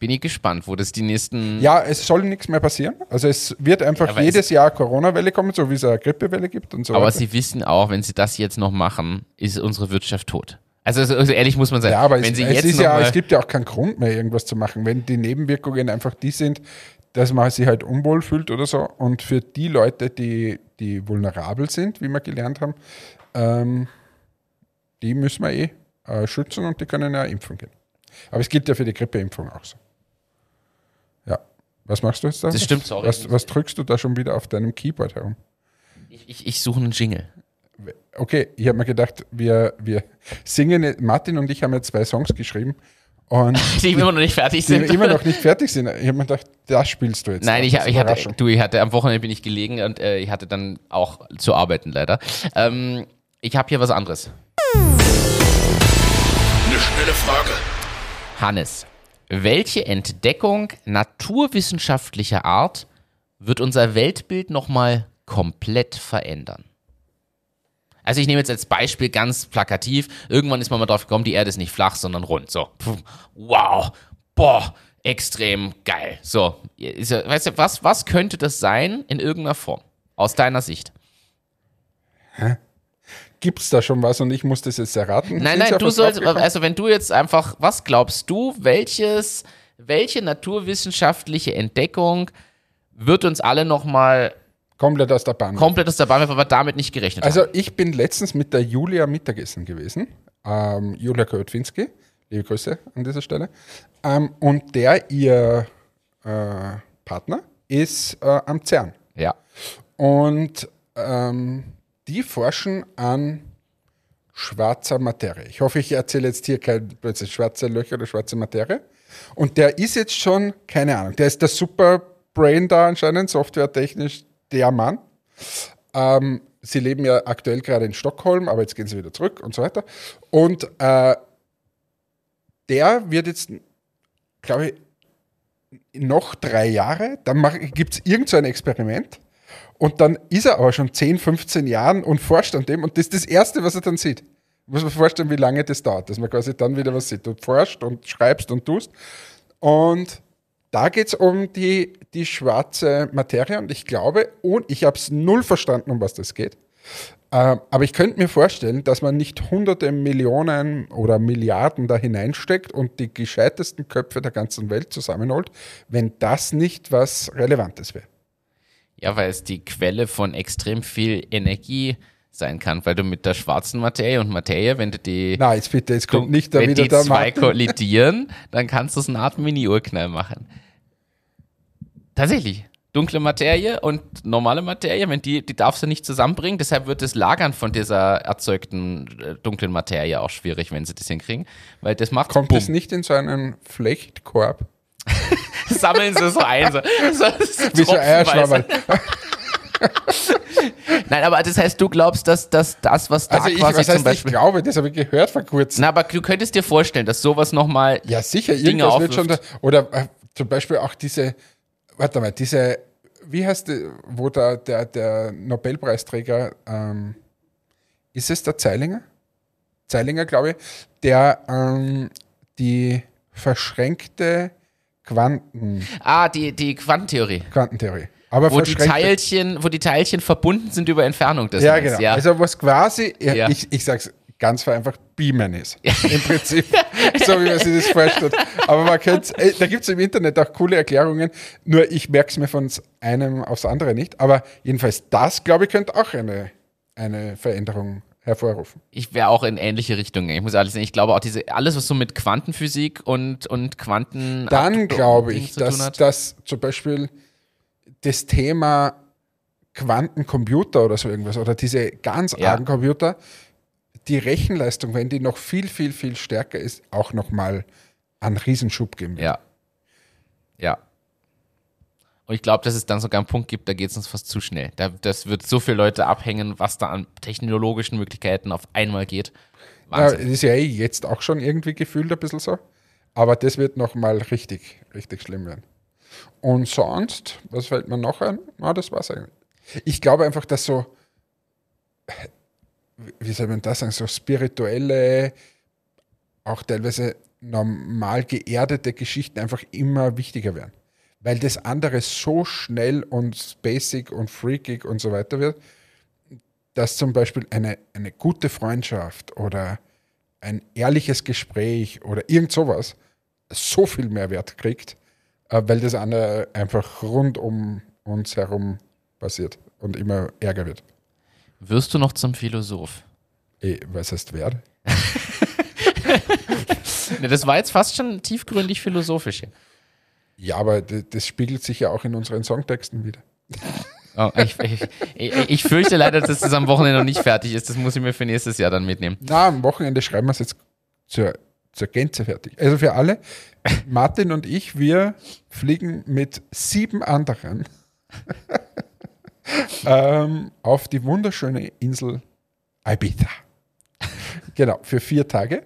Bin ich gespannt, wo das die nächsten. Ja, es soll nichts mehr passieren. Also es wird einfach Aber jedes Jahr Corona-Welle kommen, so wie es eine Grippewelle gibt und so Aber weiter. sie wissen auch, wenn sie das jetzt noch machen, ist unsere Wirtschaft tot. Also, also ehrlich muss man sagen, Ja, aber wenn es, sie es, jetzt ist noch ja, es gibt ja auch keinen Grund mehr, irgendwas zu machen. Wenn die Nebenwirkungen einfach die sind, dass man sich halt unwohl fühlt oder so. Und für die Leute, die, die vulnerabel sind, wie wir gelernt haben, ähm, die müssen wir eh äh, schützen und die können ja impfen gehen. Aber es gilt ja für die Grippeimpfung auch so. Ja. Was machst du jetzt da? Das stimmt, sorry. Was, was drückst du da schon wieder auf deinem Keyboard herum? ich, ich, ich suche einen Jingle. Okay, ich habe mir gedacht, wir, wir singen, Martin und ich haben ja zwei Songs geschrieben und Die immer noch nicht fertig die sind. immer noch nicht fertig sind. Ich habe mir gedacht, das spielst du jetzt. Nein, ich, ich hatte, du, ich hatte am Wochenende bin ich gelegen und äh, ich hatte dann auch zu arbeiten leider. Ähm, ich habe hier was anderes. Eine schnelle Frage. Hannes, welche Entdeckung naturwissenschaftlicher Art wird unser Weltbild nochmal komplett verändern? Also ich nehme jetzt als Beispiel ganz plakativ, irgendwann ist man mal drauf gekommen, die Erde ist nicht flach, sondern rund. So, Puh. wow, boah, extrem geil. So, weißt du, was, was könnte das sein in irgendeiner Form? Aus deiner Sicht? Gibt es da schon was und ich muss das jetzt erraten? Nein, nein, du sollst, also wenn du jetzt einfach, was glaubst du, welches, welche naturwissenschaftliche Entdeckung wird uns alle nochmal Komplett aus der Bahn. komplett aus der Bahn weil wir damit nicht gerechnet haben? Also ich bin letztens mit der Julia Mittagessen gewesen. Ähm, Julia Kotwinski, liebe Grüße an dieser Stelle. Ähm, und der, ihr äh, Partner, ist äh, am CERN. Ja. Und ähm, die forschen an schwarzer Materie. Ich hoffe, ich erzähle jetzt hier kein plötzlich schwarze Löcher oder schwarze Materie. Und der ist jetzt schon, keine Ahnung, der ist der Superbrain da anscheinend, softwaretechnisch der Mann. Ähm, sie leben ja aktuell gerade in Stockholm, aber jetzt gehen sie wieder zurück und so weiter. Und äh, der wird jetzt, glaube ich, noch drei Jahre, dann gibt es irgend so ein Experiment und dann ist er aber schon 10, 15 Jahren und forscht an dem und das ist das Erste, was er dann sieht. Muss man vorstellen, wie lange das dauert, dass man quasi dann wieder was sieht. Du forscht und schreibst und tust. Und da geht es um die, die schwarze Materie und ich glaube, und ich habe es null verstanden, um was das geht. Äh, aber ich könnte mir vorstellen, dass man nicht hunderte Millionen oder Milliarden da hineinsteckt und die gescheitesten Köpfe der ganzen Welt zusammenholt, wenn das nicht was Relevantes wäre. Ja, weil es die Quelle von extrem viel Energie sein kann, weil du mit der schwarzen Materie und Materie, wenn du die, Na, jetzt bitte, jetzt kommt nicht da wenn wieder die der zwei Martin. kollidieren, dann kannst du so eine Art Mini-Urknall machen. Tatsächlich. Dunkle Materie und normale Materie, wenn die, die darfst du nicht zusammenbringen, deshalb wird das Lagern von dieser erzeugten äh, dunklen Materie auch schwierig, wenn sie das hinkriegen, weil das macht Kommt es nicht in so einen Flechtkorb? sammeln sie so ein. So, so, Wie so. Eierschwammerl. Nein, aber das heißt, du glaubst, dass, dass das, was da Also ich, quasi was zum heißt, ich Beispiel. glaube, das habe ich gehört vor kurzem. Na, aber du könntest dir vorstellen, dass sowas nochmal. Ja, sicher, Dinge irgendwas wird schon da. aufwirft. Oder äh, zum Beispiel auch diese, warte mal, diese, wie heißt die, wo der, der, der Nobelpreisträger, ähm, ist es der Zeilinger? Zeilinger, glaube ich, der ähm, die verschränkte Quanten, Ah, die, die Quantentheorie. Quantentheorie. Aber Wo die, Teilchen, wo die Teilchen verbunden sind über Entfernung des Ja, Netz, genau. Ja. Also was quasi, ja, Ja. ich, ich sag's ganz vereinfacht, Beamen ist. Im Prinzip. so wie man sich das vorstellt. Aber man könnte, äh, da gibt's im Internet auch coole Erklärungen, nur ich merke es mir von einem aufs andere nicht. Aber jedenfalls das, glaube ich, könnte auch eine, eine Veränderung hervorrufen. ich wäre auch in ähnliche Richtungen. Ich muss ehrlich sagen, ich glaube auch diese, alles, was so mit Quantenphysik und, und Quanten. Dann glaube ich, dass, dass zum Beispiel das Thema Quantencomputer oder so irgendwas oder diese ganz Ja. argen Computer, die Rechenleistung, wenn die noch viel, viel, viel stärker ist, auch nochmal einen Riesenschub geben. wird. Ja. Ja. Und ich glaube, dass es dann sogar einen Punkt gibt, da geht es uns fast zu schnell. Da, das wird so viele Leute abhängen, was da an technologischen Möglichkeiten auf einmal geht. Ja, das ist ja eh jetzt auch schon irgendwie gefühlt ein bisschen so. Aber das wird nochmal richtig, richtig schlimm werden. Und sonst, was fällt mir noch ein? Na, das war's eigentlich. Ich glaube einfach, dass so, wie soll man das sagen, so spirituelle, auch teilweise normal geerdete Geschichten einfach immer wichtiger werden. Weil das andere so schnell und basic und freakig und so weiter wird, dass zum Beispiel eine, eine gute Freundschaft oder ein ehrliches Gespräch oder irgend sowas so viel mehr Wert kriegt, weil das andere einfach rund um uns herum passiert und immer ärger wird. Wirst du noch zum Philosoph? Eh, was heißt werde? Ne, das war jetzt fast schon tiefgründig philosophisch. Ja, aber das spiegelt sich ja auch in unseren Songtexten wieder. Oh, ich, ich, ich, ich fürchte leider, dass das am Wochenende noch nicht fertig ist. Das muss ich mir für nächstes Jahr dann mitnehmen. Na, am Wochenende schreiben wir es jetzt zur, zur Gänze fertig. Also für alle, Martin und ich, wir fliegen mit sieben anderen ähm, auf die wunderschöne Insel Ibiza. Genau, für vier Tage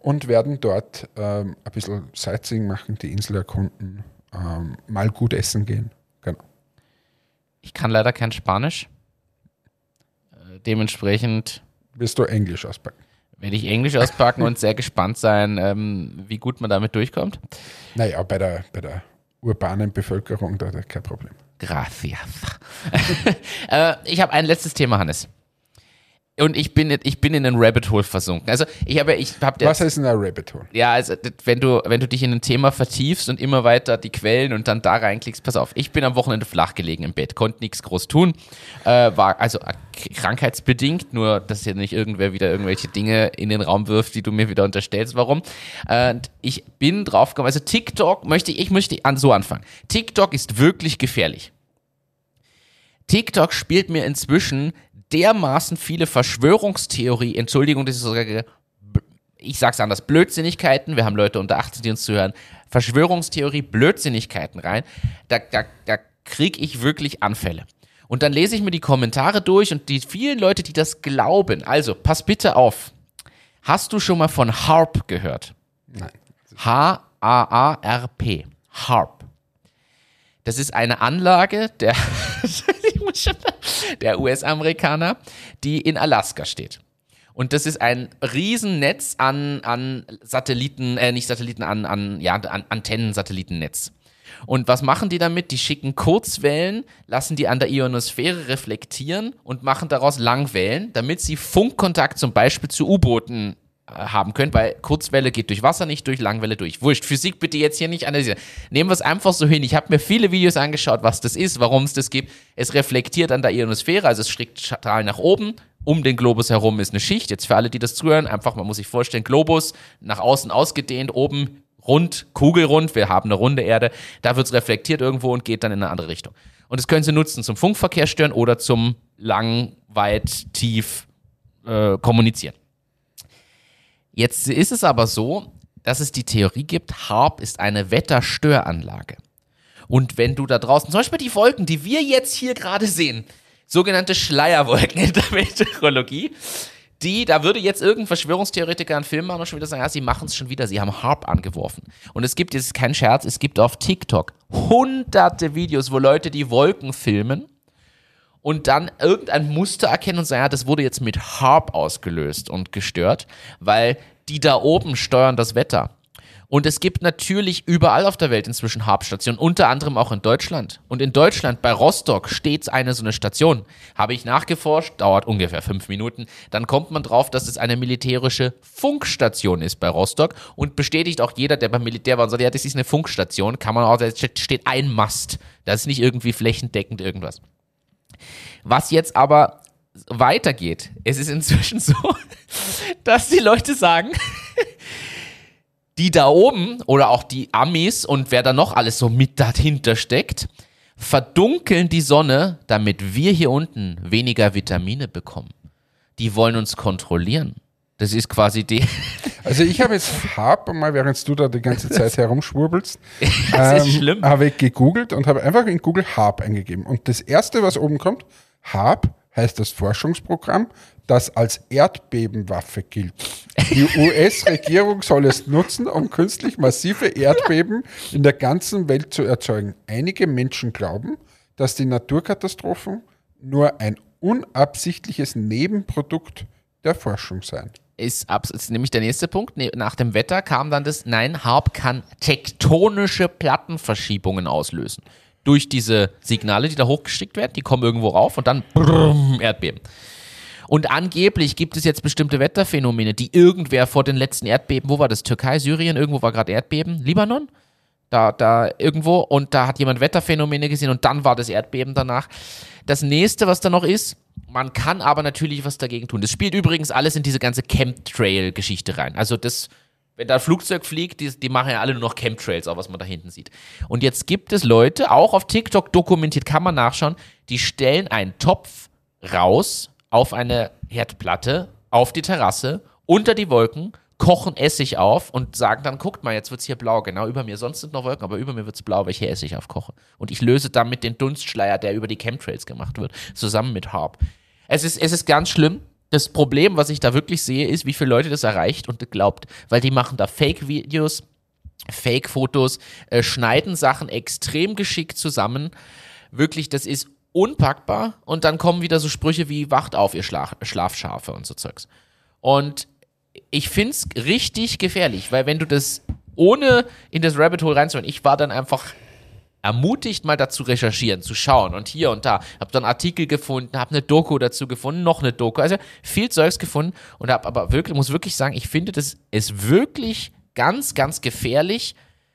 und werden dort ähm, ein bisschen Sightseeing machen, die Insel erkunden, ähm, mal gut essen gehen. Genau. Ich kann leider kein Spanisch. Äh, Dementsprechend Wirst du Englisch auspacken? Werde ich Englisch auspacken und sehr gespannt sein, ähm, wie gut man damit durchkommt. Naja, bei der, bei der urbanen Bevölkerung, da, da kein Problem. Gracias. äh, ich habe ein letztes Thema, Hannes. Und ich bin, ich bin in einen Rabbit Hole versunken. Also ich habe, ich habe Was heißt denn ein Rabbit Hole? Ja, also wenn du, wenn du dich in ein Thema vertiefst und immer weiter die Quellen und dann da reinklickst, pass auf, ich bin am Wochenende flach gelegen im Bett, konnte nichts groß tun, äh, war also äh, krankheitsbedingt, nur dass hier nicht irgendwer wieder irgendwelche Dinge in den Raum wirft, die du mir wieder unterstellst, warum. Äh, und ich bin draufgekommen, also TikTok möchte ich, ich möchte an, so anfangen. TikTok ist wirklich gefährlich. TikTok spielt mir inzwischen dermaßen viele Verschwörungstheorie, Entschuldigung, das ist sogar, ich sag's anders, Blödsinnigkeiten, wir haben Leute unter 18, die uns zuhören, Verschwörungstheorie, Blödsinnigkeiten rein, da, da, da krieg ich wirklich Anfälle. Und dann lese ich mir die Kommentare durch und die vielen Leute, die das glauben, also pass bitte auf. Hast du schon mal von HARP gehört? Nein. H-A-A-R-P. HARP. Das ist eine Anlage der, der US-Amerikaner, die in Alaska steht. Und das ist ein Riesennetz an, an Satelliten, äh, nicht Satelliten, an, an, ja, an Antennen-Satellitennetz. Und was machen die damit? Die schicken Kurzwellen, lassen die an der Ionosphäre reflektieren und machen daraus Langwellen, damit sie Funkkontakt zum Beispiel zu U-Booten haben können, weil Kurzwelle geht durch Wasser nicht durch, Langwelle durch. Wurscht, Physik bitte jetzt hier nicht analysieren. Nehmen wir es einfach so hin. Ich habe mir viele Videos angeschaut, was das ist, warum es das gibt. Es reflektiert an der Ionosphäre, also es schickt Strahl nach oben. Um den Globus herum ist eine Schicht. Jetzt für alle, die das zuhören, einfach, man muss sich vorstellen, Globus nach außen ausgedehnt, oben rund, kugelrund, wir haben eine runde Erde, da wird es reflektiert irgendwo und geht dann in eine andere Richtung. Und das können Sie nutzen zum Funkverkehr stören oder zum lang, weit, tief äh, kommunizieren. Jetzt ist es aber so, dass es die Theorie gibt, HARP ist eine Wetterstöranlage. Und wenn du da draußen, zum Beispiel die Wolken, die wir jetzt hier gerade sehen, sogenannte Schleierwolken in der Meteorologie, die, da würde jetzt irgendein Verschwörungstheoretiker einen Film machen und schon wieder sagen, ja, sie machen es schon wieder, sie haben Harp angeworfen. Und es gibt, das ist kein Scherz, es gibt auf TikTok hunderte Videos, wo Leute die Wolken filmen und dann irgendein Muster erkennen und sagen, ja, das wurde jetzt mit Harp ausgelöst und gestört, weil die da oben steuern das Wetter. Und es gibt natürlich überall auf der Welt inzwischen Harp-Stationen, unter anderem auch in Deutschland. Und in Deutschland, bei Rostock, steht eine so eine Station. Habe ich nachgeforscht, dauert ungefähr fünf Minuten. Dann kommt man drauf, dass es eine militärische Funkstation ist bei Rostock und bestätigt auch jeder, der beim Militär war und sagt, ja, das ist eine Funkstation, kann man auch, da steht ein Mast. Das ist nicht irgendwie flächendeckend irgendwas. Was jetzt aber weitergeht, es ist inzwischen so, dass die Leute sagen, die da oben oder auch die Amis und wer da noch alles so mit dahinter steckt, verdunkeln die Sonne, damit wir hier unten weniger Vitamine bekommen. Die wollen uns kontrollieren. Das ist quasi die. Also ich habe jetzt Harp mal, während du da die ganze Zeit herumschwurbelst, schlimm. habe ich gegoogelt und habe einfach in Google Harp eingegeben. Und das erste, was oben kommt, Harp heißt das Forschungsprogramm, das als Erdbebenwaffe gilt. Die US-Regierung soll es nutzen, um künstlich massive Erdbeben in der ganzen Welt zu erzeugen. Einige Menschen glauben, dass die Naturkatastrophen nur ein unabsichtliches Nebenprodukt der Forschung seien. Ist, abs ist nämlich der nächste Punkt. Ne, nach dem Wetter kam dann das, nein, Harp kann tektonische Plattenverschiebungen auslösen. Durch diese Signale, die da hochgeschickt werden, die kommen irgendwo rauf und dann brrrm, Erdbeben. Und angeblich gibt es jetzt bestimmte Wetterphänomene, die irgendwer vor den letzten Erdbeben, wo war das? Türkei, Syrien, irgendwo war gerade Erdbeben, Libanon? Da, da irgendwo und da hat jemand Wetterphänomene gesehen und dann war das Erdbeben danach. Das nächste, was da noch ist, man kann aber natürlich was dagegen tun. Das spielt übrigens alles in diese ganze Chemtrail-Geschichte rein. Also das, wenn da ein Flugzeug fliegt, die, die machen ja alle nur noch Chemtrails, auch was man da hinten sieht. Und jetzt gibt es Leute, auch auf TikTok dokumentiert, kann man nachschauen, die stellen einen Topf raus auf eine Herdplatte, auf die Terrasse, unter die Wolken, kochen Essig auf und sagen dann, guckt mal, jetzt wird es hier blau, genau über mir. Sonst sind noch Wolken, aber über mir wird es blau, weil ich hier Essig aufkoche. Und ich löse damit den Dunstschleier, der über die Chemtrails gemacht wird, zusammen mit Harp. Es ist, es ist ganz schlimm. Das Problem, was ich da wirklich sehe, ist, wie viele Leute das erreicht und glaubt. Weil die machen da Fake-Videos, Fake-Fotos, äh, schneiden Sachen extrem geschickt zusammen. Wirklich, das ist unpackbar. Und dann kommen wieder so Sprüche wie, wacht auf, ihr Schla Schlafschafe und so Zeugs. Und ich finde es richtig gefährlich, weil wenn du das ohne in das Rabbit Hole reinzuholen, ich war dann einfach ermutigt, mal dazu recherchieren, zu schauen und hier und da. Hab dann Artikel gefunden, hab eine Doku dazu gefunden, noch eine Doku, also viel Zeugs gefunden und hab aber wirklich, muss wirklich sagen, ich finde das ist wirklich ganz, ganz gefährlich,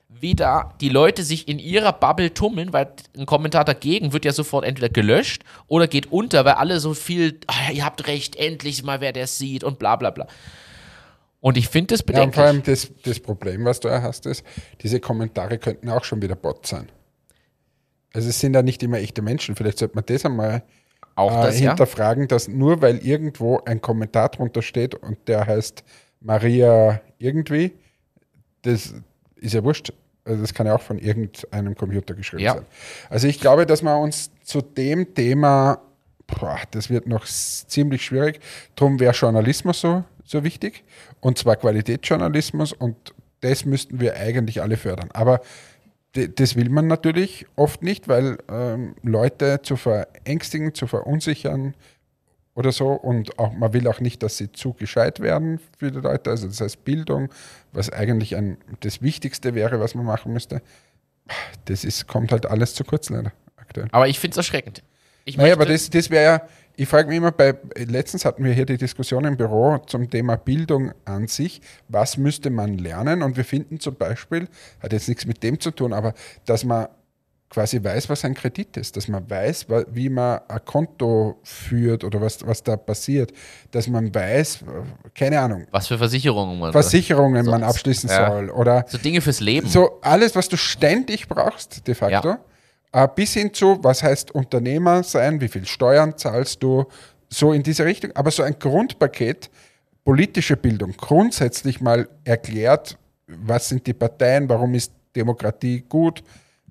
wie da die Leute sich in ihrer Bubble tummeln, weil ein Kommentar dagegen wird ja sofort entweder gelöscht oder geht unter, weil alle so viel, ah, ihr habt recht, endlich mal wer der sieht und bla bla bla. Und ich finde das bedenklich. Ja, vor allem das, das Problem, was du ja hast, ist, diese Kommentare könnten auch schon wieder Bot sein. Also es sind ja nicht immer echte Menschen. Vielleicht sollte man das einmal Auch äh, das, ja. hinterfragen, dass nur weil irgendwo ein Kommentar drunter steht und der heißt Maria irgendwie, das ist ja wurscht. Also das kann ja auch von irgendeinem Computer geschrieben Ja. sein. Also ich glaube, dass wir uns zu dem Thema, boah, das wird noch ziemlich schwierig, darum wäre Journalismus so, so wichtig und zwar Qualitätsjournalismus und das müssten wir eigentlich alle fördern. Aber das will man natürlich oft nicht, weil ähm, Leute zu verängstigen, zu verunsichern oder so und auch man will auch nicht, dass sie zu gescheit werden für die Leute. Also das heißt Bildung, was eigentlich ein, das Wichtigste wäre, was man machen müsste. Das ist, kommt halt alles zu kurz leider aktuell. Aber ich finde es erschreckend. Ich naja, aber das, das wäre ja, ich frage mich immer, bei, letztens hatten wir hier die Diskussion im Büro zum Thema Bildung an sich. Was müsste man lernen? Und wir finden zum Beispiel, hat jetzt nichts mit dem zu tun, aber dass man quasi weiß, was ein Kredit ist, dass man weiß, wie man ein Konto führt oder was, was da passiert, dass man weiß, keine Ahnung. Was für Versicherungen man Versicherungen man abschließen ja. soll oder so Dinge fürs Leben. So alles, was du ständig brauchst, de facto. Ja. Bis hin zu, was heißt Unternehmer sein, wie viel Steuern zahlst du, so in diese Richtung. Aber so ein Grundpaket, politische Bildung, grundsätzlich mal erklärt, was sind die Parteien, warum ist Demokratie gut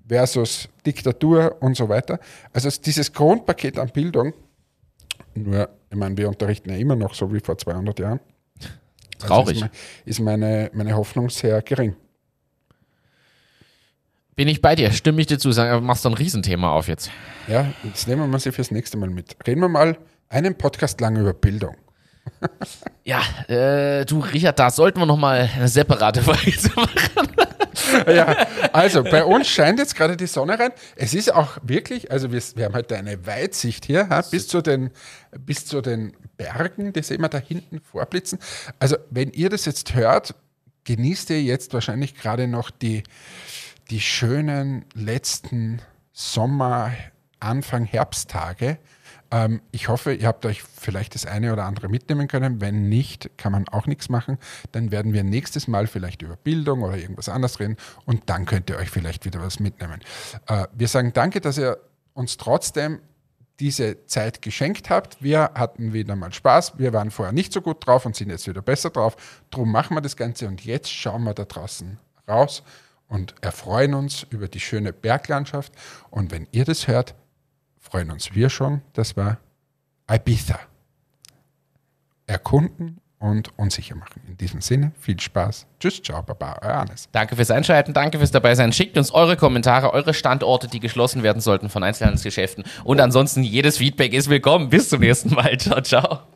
versus Diktatur und so weiter. Also dieses Grundpaket an Bildung, nur, ich meine, wir unterrichten ja immer noch so wie vor 200 Jahren. Traurig. Also ist, meine, meine Hoffnung sehr gering. Bin ich bei dir, stimme ich dir zu, sagen, machst du ein Riesenthema auf jetzt. Ja, das nehmen wir sie fürs nächste Mal mit. Reden wir mal einen Podcast lang über Bildung. ja, äh, du Richard, da sollten wir nochmal eine separate Folge machen. ja, also bei uns scheint jetzt gerade die Sonne rein. Es ist auch wirklich, also wir, wir haben heute eine Weitsicht hier, ha, bis, zu den, bis zu den Bergen, die sehen wir da hinten vorblitzen. Also wenn ihr das jetzt hört, genießt ihr jetzt wahrscheinlich gerade noch die, die schönen letzten Sommer, Anfang Herbsttage. Ähm, ich hoffe, ihr habt euch vielleicht das eine oder andere mitnehmen können. Wenn nicht, kann man auch nichts machen. Dann werden wir nächstes Mal vielleicht über Bildung oder irgendwas anderes reden und dann könnt ihr euch vielleicht wieder was mitnehmen. Äh, wir sagen danke, dass ihr uns trotzdem diese Zeit geschenkt habt. Wir hatten wieder mal Spaß. Wir waren vorher nicht so gut drauf und sind jetzt wieder besser drauf. Drum machen wir das Ganze und jetzt schauen wir da draußen raus und erfreuen uns über die schöne Berglandschaft. Und wenn ihr das hört, freuen uns wir schon. Das war Ibiza. Erkunden und unsicher machen. In diesem Sinne, viel Spaß. Tschüss, ciao, baba, euer Hannes. Danke fürs Einschalten, danke fürs Dabeisein. Schickt uns eure Kommentare, eure Standorte, die geschlossen werden sollten von Einzelhandelsgeschäften. Und ansonsten, jedes Feedback ist willkommen. Bis zum nächsten Mal. Ciao, ciao.